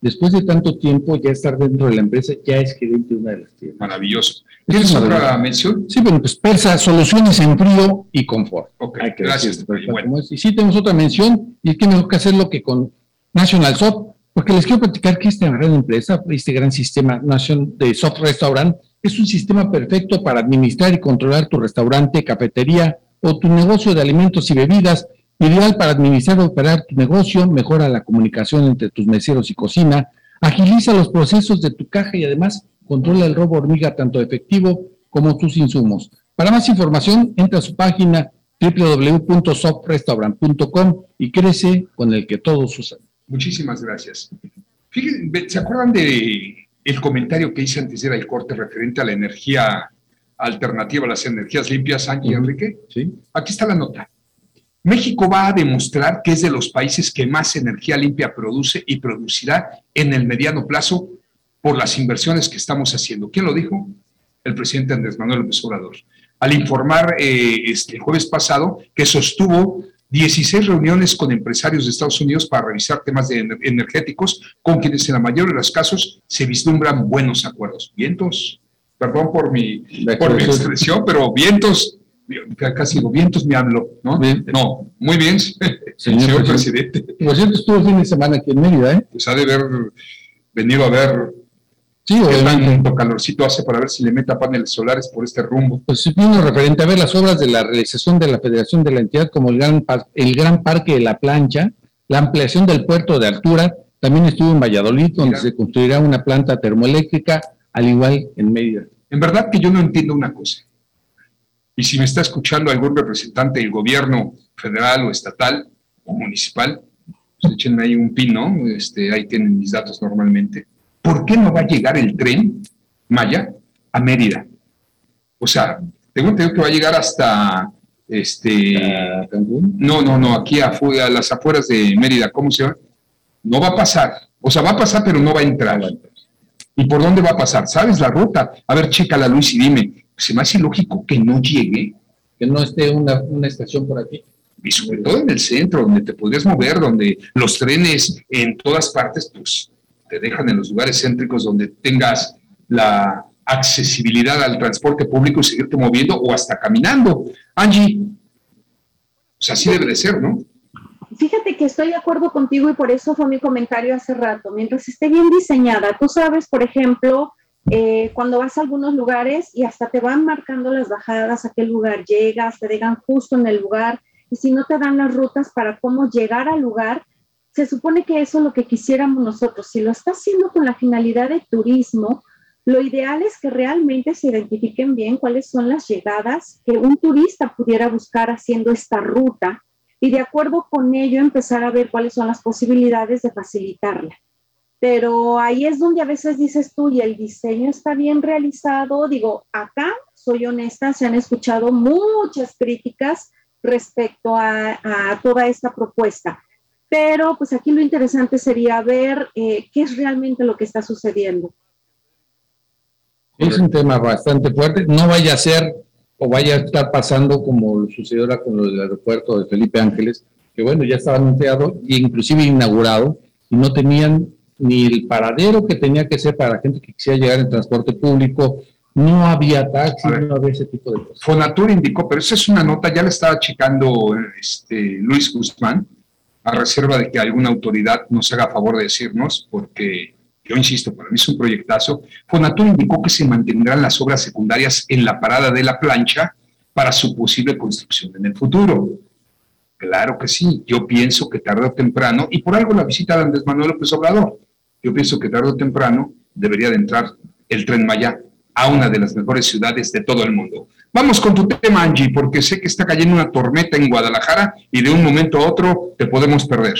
después de tanto tiempo ya estar dentro de la empresa, ya es gerente de una de las tiendas. Maravilloso. ¿Tienes otra mención? Sí, bueno, pues Persa, soluciones en frío y confort. Ok, gracias. Bueno. Y sí, tenemos otra mención, y es que mejor que hacerlo que con National Soft, porque les quiero platicar que esta gran empresa, este gran sistema de Soft Restaurant, es un sistema perfecto para administrar y controlar tu restaurante, cafetería o tu negocio de alimentos y bebidas, ideal para administrar y operar tu negocio, mejora la comunicación entre tus meseros y cocina, agiliza los procesos de tu caja y además controla el robo hormiga tanto efectivo como tus insumos. Para más información, entra a su página www.softrestaurant.com y crece con el que todos usan. Muchísimas gracias. Fíjense, ¿se acuerdan de el comentario que hice antes era el corte referente a la energía alternativa, a las energías limpias, Ángel Enrique? Sí. Aquí está la nota. México va a demostrar que es de los países que más energía limpia produce y producirá en el mediano plazo por las inversiones que estamos haciendo. ¿Quién lo dijo? El presidente Andrés Manuel López Obrador. Al informar eh, este, el jueves pasado que sostuvo 16 reuniones con empresarios de Estados Unidos para revisar temas de energéticos, con quienes en la mayoría de los casos se vislumbran buenos acuerdos. Vientos, perdón por mi, por mi expresión, pero vientos, casi digo, vientos me hablo, ¿no? No, muy bien, señor, presidente. Por cierto, estuvo el fin de semana aquí en Mérida, ¿eh? Pues ha de haber venido a ver Sí, ¿Qué tanto calorcito hace para ver si le meta paneles solares por este rumbo? Pues sí, vino referente a ver las obras de la realización de la Federación de la entidad, como el gran, el gran Parque de la Plancha, la ampliación del puerto de altura, también estuvo en Valladolid, donde se construirá una planta termoeléctrica, al igual en Mérida. En verdad que yo no entiendo una cosa. Y si me está escuchando algún representante del gobierno federal o estatal o municipal, pues échenme ahí un pin, ¿no? Este, ahí tienen mis datos normalmente ¿por qué no va a llegar el tren Maya a Mérida? O sea, tengo entendido que va a llegar hasta este Cancún. No, no, no, aquí a, a, las afueras de Mérida, ¿cómo se llama? No va a pasar. O sea, va a pasar, pero no va a entrar. ¿Y por dónde va a pasar? ¿Sabes la ruta? A ver, chécala, Luis, y dime, ¿se me hace lógico que no llegue? Que no esté una, una estación por aquí y sobre todo en el centro, donde te podrías mover, donde los trenes en todas partes, pues te dejan en los lugares céntricos donde tengas la accesibilidad al transporte público y seguirte moviendo o hasta caminando. Angie, pues así debe de ser, ¿no? Fíjate que estoy de acuerdo contigo y por eso fue mi comentario hace rato. Mientras esté bien diseñada, tú sabes, por ejemplo, eh, cuando vas a algunos lugares y hasta te van marcando las bajadas, a qué lugar llegas, te dejan justo en el lugar, y si no te dan las rutas para cómo llegar al lugar, se supone que eso es lo que quisiéramos nosotros. Si lo está haciendo con la finalidad de turismo, lo ideal es que realmente se identifiquen bien cuáles son las llegadas que un turista pudiera buscar haciendo esta ruta y de acuerdo con ello empezar a ver cuáles son las posibilidades de facilitarla. Pero ahí es donde a veces dices tú, y el diseño está bien realizado. Digo, acá, soy honesta, se han escuchado muchas críticas respecto a, a toda esta propuesta pero pues aquí lo interesante sería ver eh, qué es realmente lo que está sucediendo. Es un tema bastante fuerte. No vaya a ser o vaya a estar pasando como sucedió con el aeropuerto de Felipe Ángeles, que bueno, ya estaba anunciado e inclusive inaugurado y no tenían ni el paradero que tenía que ser para la gente que quisiera llegar en transporte público, no había taxi, no había ese tipo de cosas. Fonatur indicó, pero esa es una nota, ya la estaba checando este, Luis Guzmán, a reserva de que alguna autoridad nos haga favor de decirnos, porque yo insisto, para mí es un proyectazo. Fonatur indicó que se mantendrán las obras secundarias en la parada de la plancha para su posible construcción en el futuro. Claro que sí, yo pienso que tarde o temprano, y por algo la visita de Andrés Manuel López Obrador, yo pienso que tarde o temprano debería de entrar el tren Maya a una de las mejores ciudades de todo el mundo. Vamos con tu tema, Angie, porque sé que está cayendo una tormenta en Guadalajara y de un momento a otro te podemos perder.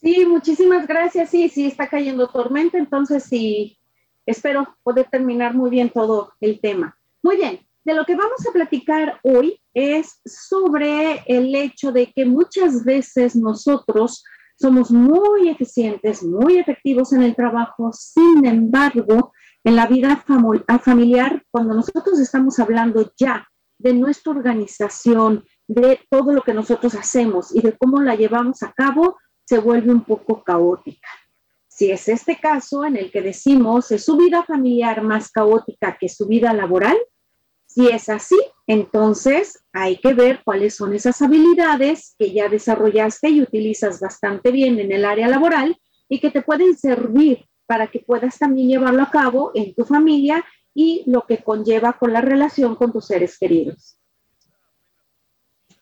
Sí, muchísimas gracias. Sí, sí, está cayendo tormenta, entonces sí, espero poder terminar muy bien todo el tema. Muy bien, de lo que vamos a platicar hoy es sobre el hecho de que muchas veces nosotros somos muy eficientes, muy efectivos en el trabajo, sin embargo, en la vida familiar, cuando nosotros estamos hablando ya de nuestra organización, de todo lo que nosotros hacemos y de cómo la llevamos a cabo, se vuelve un poco caótica. Si es este caso en el que decimos es su vida familiar más caótica que su vida laboral, si es así, entonces hay que ver cuáles son esas habilidades que ya desarrollaste y utilizas bastante bien en el área laboral y que te pueden servir para que puedas también llevarlo a cabo en tu familia y lo que conlleva con la relación con tus seres queridos.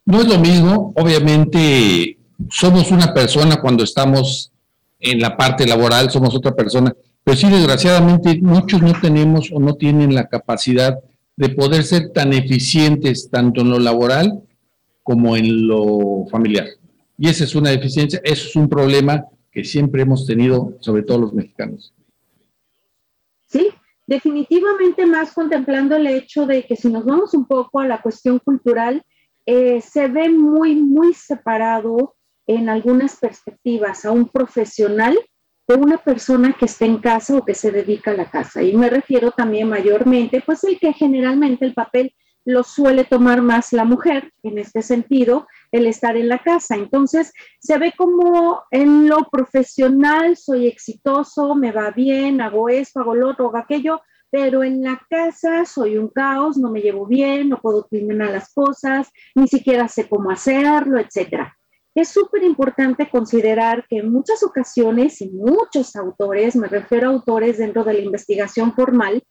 No es lo mismo, obviamente somos una persona cuando estamos en la parte laboral, somos otra persona, pero sí desgraciadamente muchos no tenemos o no tienen la capacidad de poder ser tan eficientes tanto en lo laboral como en lo familiar. Y esa es una deficiencia, eso es un problema que siempre hemos tenido, sobre todo los mexicanos. Sí, definitivamente más contemplando el hecho de que si nos vamos un poco a la cuestión cultural, eh, se ve muy, muy separado en algunas perspectivas a un profesional de una persona que está en casa o que se dedica a la casa. Y me refiero también mayormente, pues el que generalmente el papel lo suele tomar más la mujer, en este sentido, el estar en la casa. Entonces, se ve como en lo profesional soy exitoso, me va bien, hago esto, hago lo otro, hago aquello, pero en la casa soy un caos, no me llevo bien, no puedo terminar las cosas, ni siquiera sé cómo hacerlo, etcétera. Es súper importante considerar que en muchas ocasiones y muchos autores, me refiero a autores dentro de la investigación formal,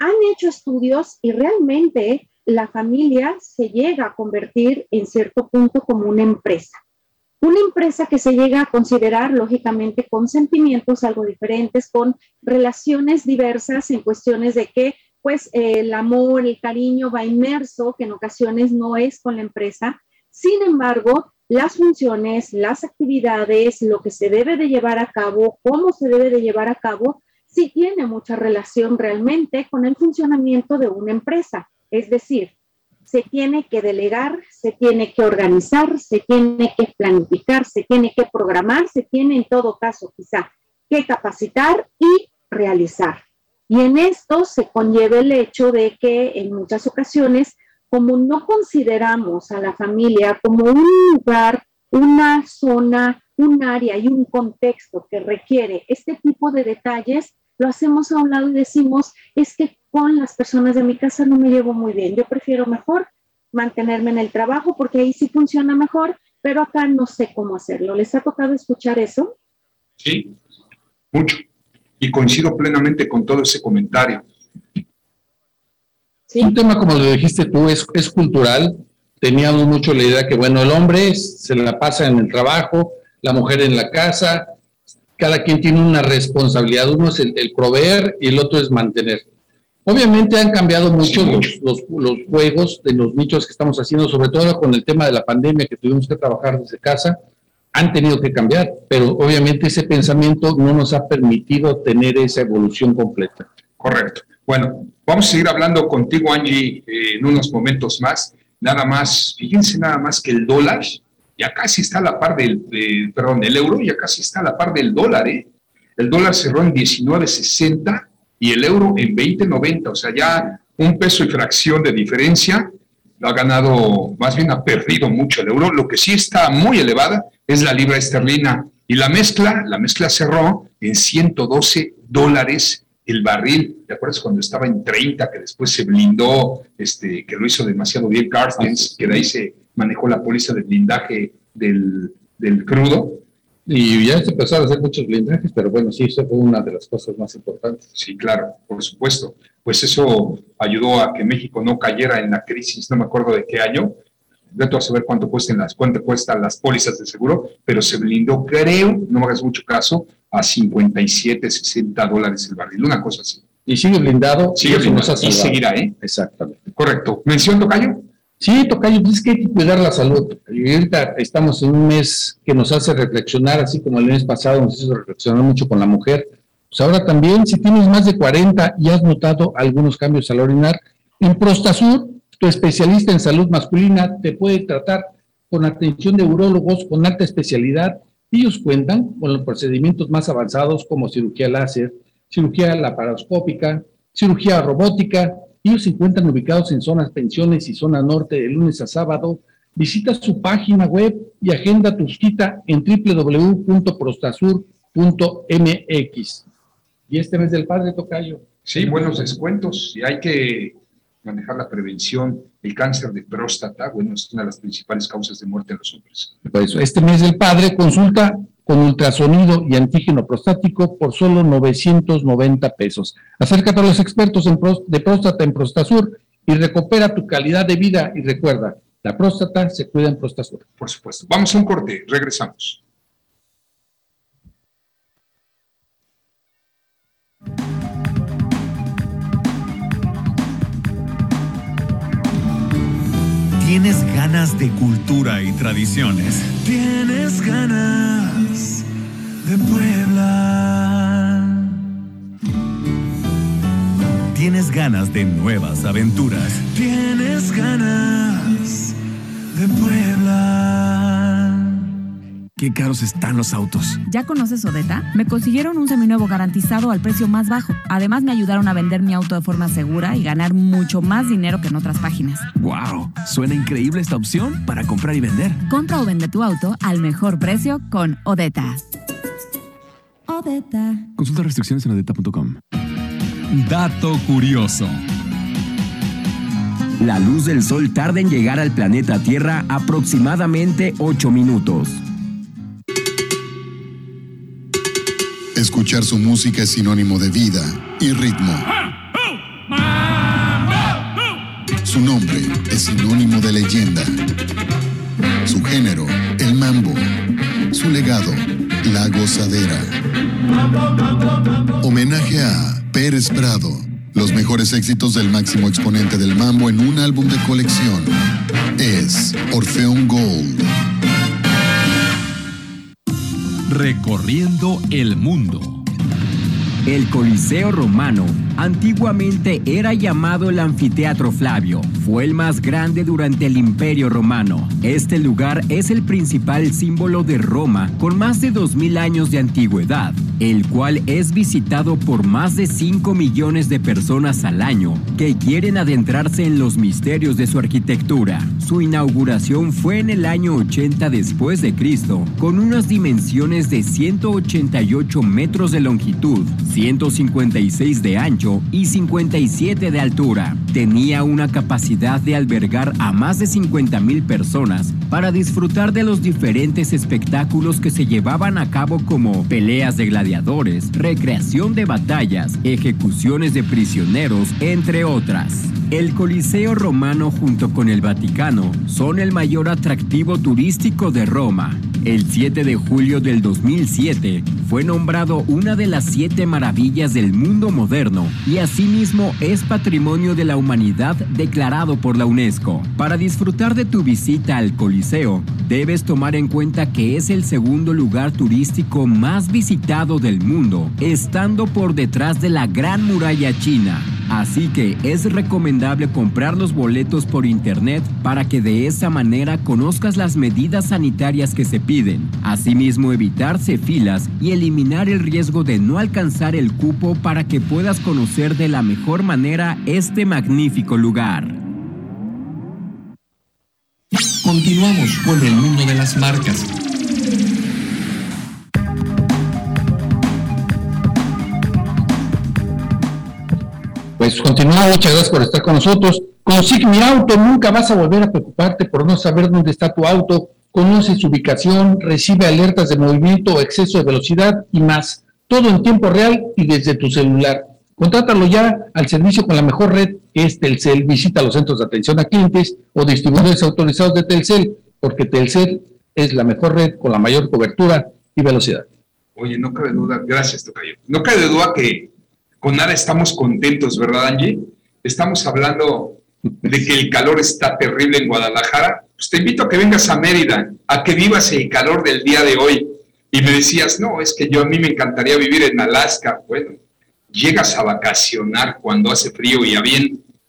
han hecho estudios y realmente la familia se llega a convertir en cierto punto como una empresa. Una empresa que se llega a considerar, lógicamente, con sentimientos algo diferentes, con relaciones diversas en cuestiones de que, pues, el amor, el cariño va inmerso, que en ocasiones no es con la empresa. Sin embargo, las funciones, las actividades, lo que se debe de llevar a cabo, cómo se debe de llevar a cabo, sí tiene mucha relación realmente con el funcionamiento de una empresa. Es decir, se tiene que delegar, se tiene que organizar, se tiene que planificar, se tiene que programar, se tiene en todo caso quizá que capacitar y realizar. Y en esto se conlleva el hecho de que en muchas ocasiones, como no consideramos a la familia como un lugar, una zona, un área y un contexto que requiere este tipo de detalles, lo hacemos a un lado y decimos, es que con las personas de mi casa no me llevo muy bien. Yo prefiero mejor mantenerme en el trabajo porque ahí sí funciona mejor, pero acá no sé cómo hacerlo. ¿Les ha tocado escuchar eso? Sí, mucho. Y coincido plenamente con todo ese comentario. ¿Sí? Un tema, como lo dijiste tú, es, es cultural. Teníamos mucho la idea que, bueno, el hombre se la pasa en el trabajo, la mujer en la casa, cada quien tiene una responsabilidad. Uno es el, el proveer y el otro es mantener. Obviamente han cambiado mucho los, los, juegos de los nichos que estamos haciendo, sobre todo con el tema de la pandemia que tuvimos que trabajar desde casa, han tenido que cambiar, pero obviamente ese pensamiento no nos ha permitido tener esa evolución completa. Correcto. Bueno, vamos a seguir hablando contigo, Angie, eh, en unos momentos más. Nada más, fíjense nada más que el dólar ya casi está a la par del, perdón, el euro ya casi está a la par del dólar, ¿eh? El dólar cerró en 19.60 y el euro en 20.90, o sea, ya un peso y fracción de diferencia ha ganado, más bien ha perdido mucho el euro. Lo que sí está muy elevada es la libra esterlina. Y la mezcla, la mezcla cerró en 112 dólares el barril. ¿Te acuerdas cuando estaba en 30, que después se blindó, este, que lo hizo demasiado bien Carstens, que de ahí se manejó la póliza de blindaje del, del crudo? Y ya se empezaron a hacer muchos blindajes, pero bueno, sí, eso fue una de las cosas más importantes. Sí, claro, por supuesto. Pues eso ayudó a que México no cayera en la crisis, no me acuerdo de qué año. Vete a saber cuánto cuestan las, cuánto cuestan las pólizas de seguro, pero se blindó, creo, no me hagas mucho caso, a 57, 60 dólares el barril, una cosa así. Y sigue blindado. Sigue blindado. Y seguirá, ¿eh? Exactamente. Correcto. ¿Mención, Tocayo? Sí, Tocayo, pues es que hay que cuidar la salud. Y ahorita estamos en un mes que nos hace reflexionar, así como el mes pasado nos hizo reflexionar mucho con la mujer. Pues ahora también, si tienes más de 40 y has notado algunos cambios al orinar, en Prostasur, tu especialista en salud masculina te puede tratar con atención de urólogos con alta especialidad. Ellos cuentan con los procedimientos más avanzados como cirugía láser, cirugía laparoscópica, cirugía robótica, ellos se encuentran ubicados en zonas pensiones y zona norte de lunes a sábado. Visita su página web y agenda tu cita en www.prostasur.mx. Y este mes del padre Tocayo. Sí, buenos descuentos y hay que manejar la prevención. El cáncer de próstata, bueno, es una de las principales causas de muerte en los hombres. Pues este mes del padre consulta con ultrasonido y antígeno prostático por solo 990 pesos. Acércate a los expertos en de próstata en Prostasur y recupera tu calidad de vida. Y recuerda, la próstata se cuida en Prostasur. Por supuesto. Vamos a un corte, regresamos. Tienes ganas de cultura y tradiciones. Tienes ganas de Puebla. Tienes ganas de nuevas aventuras. Tienes ganas de Puebla. Qué caros están los autos. ¿Ya conoces Odeta? Me consiguieron un seminuevo garantizado al precio más bajo. Además, me ayudaron a vender mi auto de forma segura y ganar mucho más dinero que en otras páginas. ¡Wow! Suena increíble esta opción para comprar y vender. Compra o vende tu auto al mejor precio con Odeta. Odeta. Consulta restricciones en odeta.com. Dato curioso. La luz del sol tarda en llegar al planeta Tierra aproximadamente 8 minutos. Escuchar su música es sinónimo de vida y ritmo. Su nombre es sinónimo de leyenda. Su género, el mambo. Su legado, la gozadera. Homenaje a Pérez Prado. Los mejores éxitos del máximo exponente del mambo en un álbum de colección. Es Orfeón Gold. Recorriendo el mundo. El Coliseo Romano antiguamente era llamado el Anfiteatro Flavio. Fue el más grande durante el Imperio Romano. Este lugar es el principal símbolo de Roma con más de 2.000 años de antigüedad, el cual es visitado por más de 5 millones de personas al año que quieren adentrarse en los misterios de su arquitectura. Su inauguración fue en el año 80 después de Cristo, con unas dimensiones de 188 metros de longitud, 156 de ancho y 57 de altura. Tenía una capacidad de albergar a más de 50 mil personas para disfrutar de los diferentes espectáculos que se llevaban a cabo como peleas de gladiadores, recreación de batallas, ejecuciones de prisioneros, entre otras. El Coliseo Romano junto con el Vaticano son el mayor atractivo turístico de Roma. El 7 de julio del 2007 fue nombrado una de las siete maravillas del mundo moderno y asimismo es Patrimonio de la Humanidad declarado por la UNESCO. Para disfrutar de tu visita al Coliseo, debes tomar en cuenta que es el segundo lugar turístico más visitado del mundo, estando por detrás de la Gran Muralla China. Así que es recomendable comprar los boletos por internet para que de esa manera conozcas las medidas sanitarias que se piden. Asimismo, evitarse filas y eliminar el riesgo de no alcanzar el cupo para que puedas conocer de la mejor manera este magnífico lugar. Continuamos con el mundo de las marcas. Pues continuamos, muchas gracias por estar con nosotros. Con mi Auto nunca vas a volver a preocuparte por no saber dónde está tu auto, conoce su ubicación, recibe alertas de movimiento exceso de velocidad y más. Todo en tiempo real y desde tu celular. Contrátalo ya al servicio con la mejor red que es Telcel. Visita los centros de atención a clientes o distribuidores autorizados de Telcel, porque Telcel es la mejor red con la mayor cobertura y velocidad. Oye, no cabe duda, gracias, Tocayo. No cabe duda que con nada estamos contentos, ¿verdad, Angie? Estamos hablando de que el calor está terrible en Guadalajara. Pues te invito a que vengas a Mérida, a que vivas el calor del día de hoy. Y me decías, no, es que yo a mí me encantaría vivir en Alaska. Bueno, llegas a vacacionar cuando hace frío y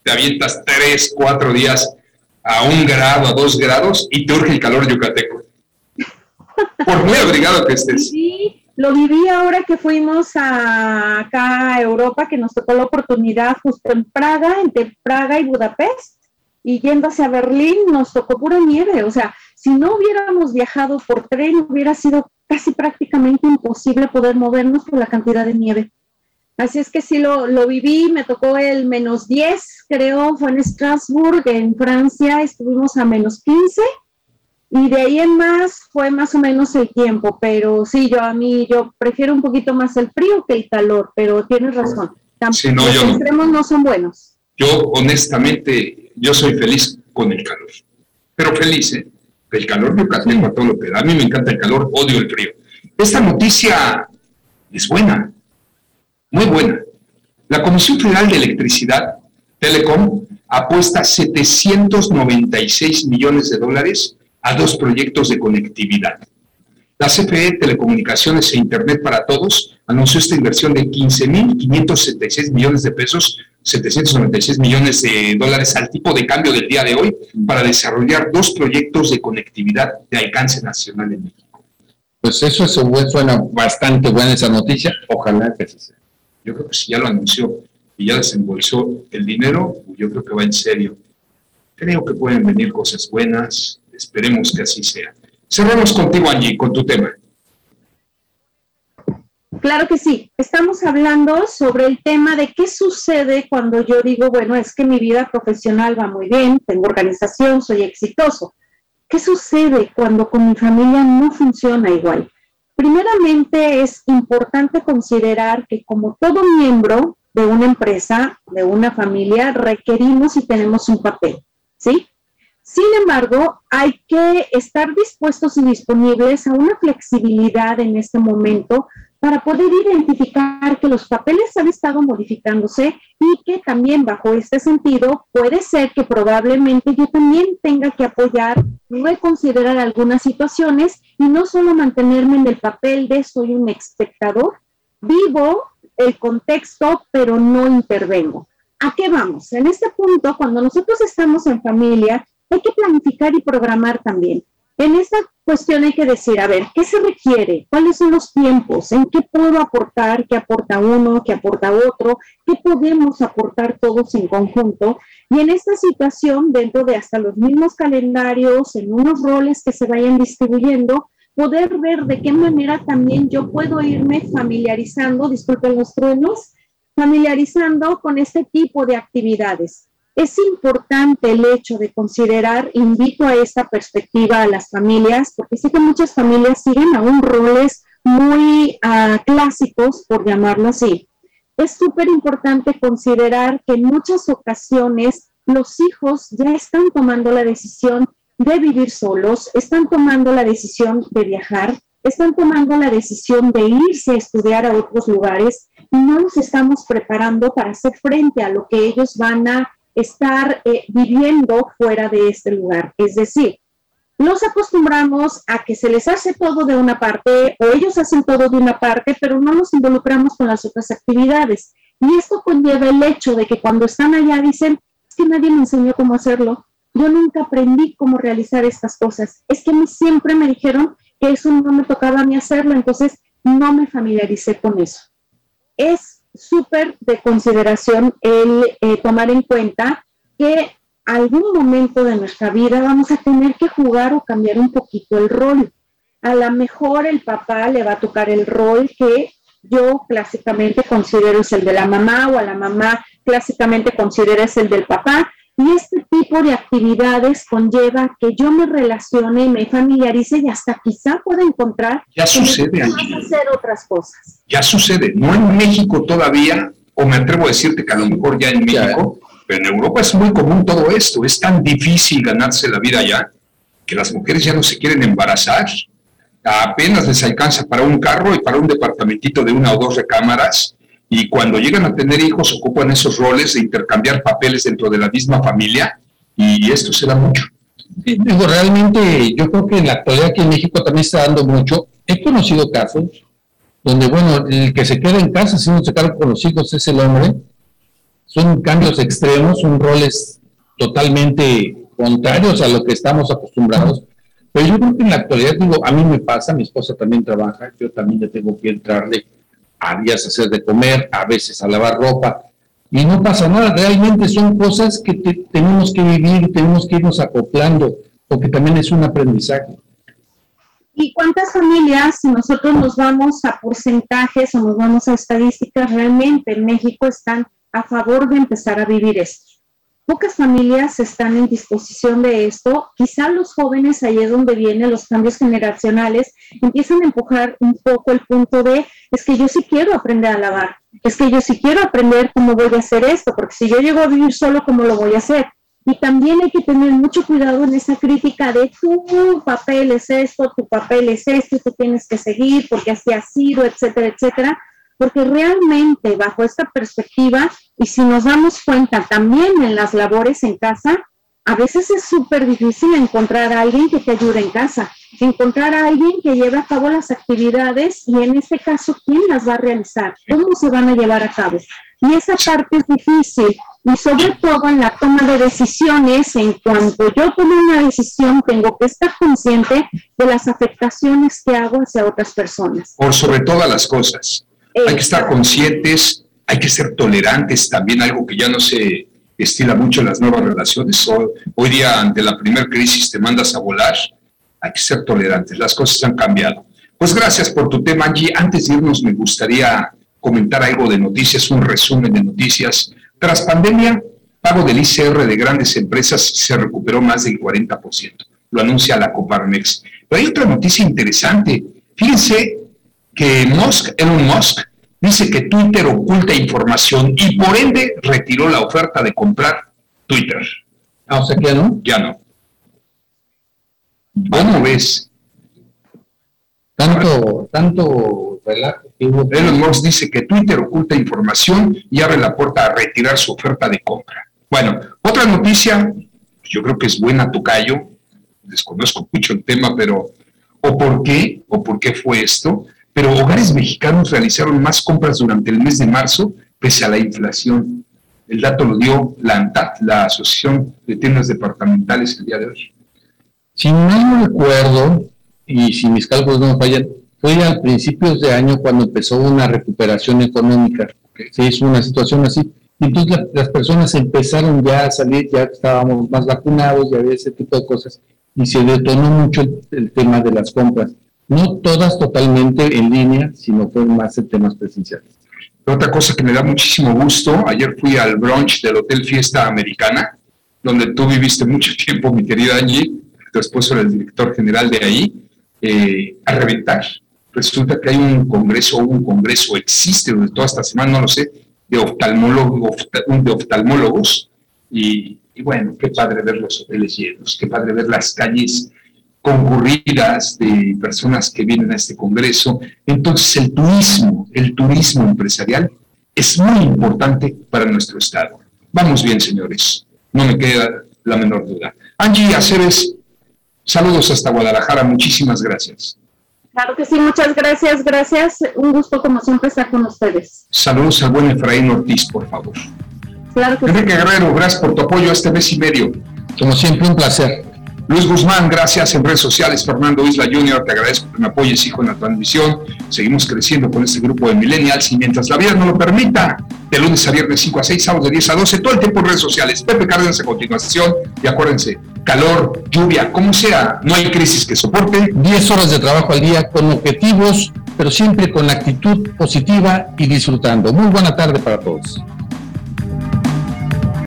te avientas tres, cuatro días a un grado, a dos grados y te urge el calor yucateco. Por muy abrigado que estés. Sí, lo viví ahora que fuimos a, acá a Europa, que nos tocó la oportunidad justo en Praga, entre Praga y Budapest, y yendo hacia Berlín nos tocó pura nieve. O sea, si no hubiéramos viajado por tren, hubiera sido casi prácticamente imposible poder movernos por la cantidad de nieve. Así es que sí lo, lo viví, me tocó el menos 10, creo, fue en Strasbourg, en Francia, estuvimos a menos 15 y de ahí en más fue más o menos el tiempo, pero sí, yo a mí, yo prefiero un poquito más el frío que el calor, pero tienes razón, sí, no, los extremos no son buenos. Yo honestamente, yo soy feliz con el calor, pero feliz, ¿eh? El calor me tengo a todo lo que da, a mí me encanta el calor, odio el frío. Esta noticia es buena, muy buena. La Comisión Federal de Electricidad, Telecom, apuesta 796 millones de dólares a dos proyectos de conectividad. La CFE Telecomunicaciones e Internet para Todos anunció esta inversión de 15.576 millones de pesos, 796 millones de dólares al tipo de cambio del día de hoy, para desarrollar dos proyectos de conectividad de alcance nacional en México. Pues eso es, suena bastante buena esa noticia. Ojalá que se sea. Yo creo que si ya lo anunció y ya desembolsó el dinero, yo creo que va en serio. Creo que pueden venir cosas buenas, esperemos que así sea. Cerramos contigo, Angie, con tu tema. Claro que sí. Estamos hablando sobre el tema de qué sucede cuando yo digo, bueno, es que mi vida profesional va muy bien, tengo organización, soy exitoso. ¿Qué sucede cuando con mi familia no funciona igual? Primeramente, es importante considerar que como todo miembro de una empresa, de una familia, requerimos y tenemos un papel, ¿sí? Sin embargo, hay que estar dispuestos y disponibles a una flexibilidad en este momento para poder identificar que los papeles han estado modificándose y que también bajo este sentido puede ser que probablemente yo también tenga que apoyar, reconsiderar algunas situaciones y no solo mantenerme en el papel de soy un espectador, vivo el contexto pero no intervengo. ¿A qué vamos? En este punto, cuando nosotros estamos en familia, hay que planificar y programar también. En esta cuestión hay que decir, a ver, ¿qué se requiere? ¿Cuáles son los tiempos? ¿En qué puedo aportar? ¿Qué aporta uno? ¿Qué aporta otro? ¿Qué podemos aportar todos en conjunto? Y en esta situación, dentro de hasta los mismos calendarios, en unos roles que se vayan distribuyendo, poder ver de qué manera también yo puedo irme familiarizando, disculpen los truenos, familiarizando con este tipo de actividades. Es importante el hecho de considerar, invito a esta perspectiva a las familias, porque sé que muchas familias siguen aún roles muy uh, clásicos, por llamarlo así. Es súper importante considerar que en muchas ocasiones los hijos ya están tomando la decisión de vivir solos, están tomando la decisión de viajar, están tomando la decisión de irse a estudiar a otros lugares y no los estamos preparando para hacer frente a lo que ellos van a estar eh, viviendo fuera de este lugar. Es decir, nos acostumbramos a que se les hace todo de una parte o ellos hacen todo de una parte, pero no nos involucramos con las otras actividades. Y esto conlleva el hecho de que cuando están allá dicen, es que nadie me enseñó cómo hacerlo, yo nunca aprendí cómo realizar estas cosas, es que a siempre me dijeron que eso no me tocaba a mí hacerlo, entonces no me familiaricé con eso. Es súper de consideración el eh, tomar en cuenta que algún momento de nuestra vida vamos a tener que jugar o cambiar un poquito el rol. A lo mejor el papá le va a tocar el rol que yo clásicamente considero es el de la mamá o a la mamá clásicamente considera es el del papá. Y este tipo de actividades conlleva que yo me relacione y me familiarice y hasta quizá pueda encontrar ya sucede hacer otras cosas. Ya sucede, no en México todavía, o me atrevo a decirte que a lo mejor ya en México, pero en Europa es muy común todo esto. Es tan difícil ganarse la vida allá que las mujeres ya no se quieren embarazar. Apenas les alcanza para un carro y para un departamentito de una o dos recámaras y cuando llegan a tener hijos ocupan esos roles de intercambiar papeles dentro de la misma familia y esto se da mucho. digo, realmente yo creo que en la actualidad aquí en México también está dando mucho. He conocido casos donde, bueno, el que se queda en casa si no se queda con los hijos es el hombre. Son cambios extremos, son roles totalmente contrarios a lo que estamos acostumbrados. Pero yo creo que en la actualidad, digo, a mí me pasa, mi esposa también trabaja, yo también ya tengo que entrarle a días hacer de comer, a veces a lavar ropa, y no pasa nada, realmente son cosas que tenemos que vivir, tenemos que irnos acoplando, porque también es un aprendizaje. ¿Y cuántas familias, si nosotros nos vamos a porcentajes o nos vamos a estadísticas, realmente en México están a favor de empezar a vivir esto? Pocas familias están en disposición de esto. Quizá los jóvenes, ahí es donde vienen los cambios generacionales, empiezan a empujar un poco el punto de, es que yo sí quiero aprender a lavar, es que yo sí quiero aprender cómo voy a hacer esto, porque si yo llego a vivir solo, ¿cómo lo voy a hacer? Y también hay que tener mucho cuidado en esa crítica de tu papel es esto, tu papel es esto, tú tienes que seguir porque así ha sido, etcétera, etcétera porque realmente bajo esta perspectiva, y si nos damos cuenta también en las labores en casa, a veces es súper difícil encontrar a alguien que te ayude en casa, encontrar a alguien que lleve a cabo las actividades y en este caso, ¿quién las va a realizar? ¿Cómo se van a llevar a cabo? Y esa parte es difícil y sobre todo en la toma de decisiones, en cuanto yo tomo una decisión, tengo que estar consciente de las afectaciones que hago hacia otras personas. Por sobre todas las cosas. Hay que estar conscientes, hay que ser tolerantes, también algo que ya no se estila mucho en las nuevas relaciones. Hoy, día, ante la primera crisis, te mandas a volar. Hay que ser tolerantes, las cosas han cambiado. Pues gracias por tu tema, Angie. Antes de irnos, me gustaría comentar algo de noticias, un resumen de noticias. Tras pandemia, pago del ICR de grandes empresas se recuperó más del 40%. Lo anuncia la Coparmex. Pero hay otra noticia interesante. Fíjense que Musk, Elon Musk, dice que Twitter oculta información y por ende retiró la oferta de comprar Twitter. Ah, o sea que ya no. Ya no. ¿Cómo ves? Tanto, tanto Elon Musk dice que Twitter oculta información y abre la puerta a retirar su oferta de compra. Bueno, otra noticia, yo creo que es buena, Tocayo, desconozco mucho el tema, pero ¿o por qué? ¿O por qué fue esto? Pero hogares mexicanos realizaron más compras durante el mes de marzo pese a la inflación. El dato lo dio la ANTAT, la Asociación de Tiendas Departamentales, el día de hoy. Si no recuerdo, y si mis cálculos no me fallan, fue al principios de año cuando empezó una recuperación económica. Se hizo una situación así. Entonces las personas empezaron ya a salir, ya estábamos más vacunados, ya había ese tipo de cosas, y se detonó mucho el tema de las compras no todas totalmente en línea, sino fue más en temas presenciales. Otra cosa que me da muchísimo gusto, ayer fui al brunch del Hotel Fiesta Americana, donde tú viviste mucho tiempo, mi querida Angie, tu esposo era el director general de ahí, eh, a reventar. Resulta que hay un congreso, un congreso existe durante toda esta semana, no lo sé, de oftalmólogos y, y bueno, qué padre ver los hoteles llenos, qué padre ver las calles concurridas de personas que vienen a este Congreso. Entonces el turismo, el turismo empresarial es muy importante para nuestro Estado. Vamos bien, señores, no me queda la menor duda. Angie Aceves, saludos hasta Guadalajara, muchísimas gracias. Claro que sí, muchas gracias, gracias. Un gusto como siempre estar con ustedes. Saludos al buen Efraín Ortiz, por favor. Claro que Enrique Guerrero, gracias por tu apoyo este mes y medio. Como siempre, un placer. Luis Guzmán, gracias en redes sociales. Fernando Isla Jr., te agradezco que me apoyes, hijo, en la transmisión. Seguimos creciendo con este grupo de millennials y mientras la vida nos lo permita, de lunes a viernes 5 a 6, sábados de 10 a 12, todo el tiempo en redes sociales. Pepe Cárdenas a continuación y acuérdense, calor, lluvia, como sea, no hay crisis que soporte. 10 horas de trabajo al día con objetivos, pero siempre con actitud positiva y disfrutando. Muy buena tarde para todos.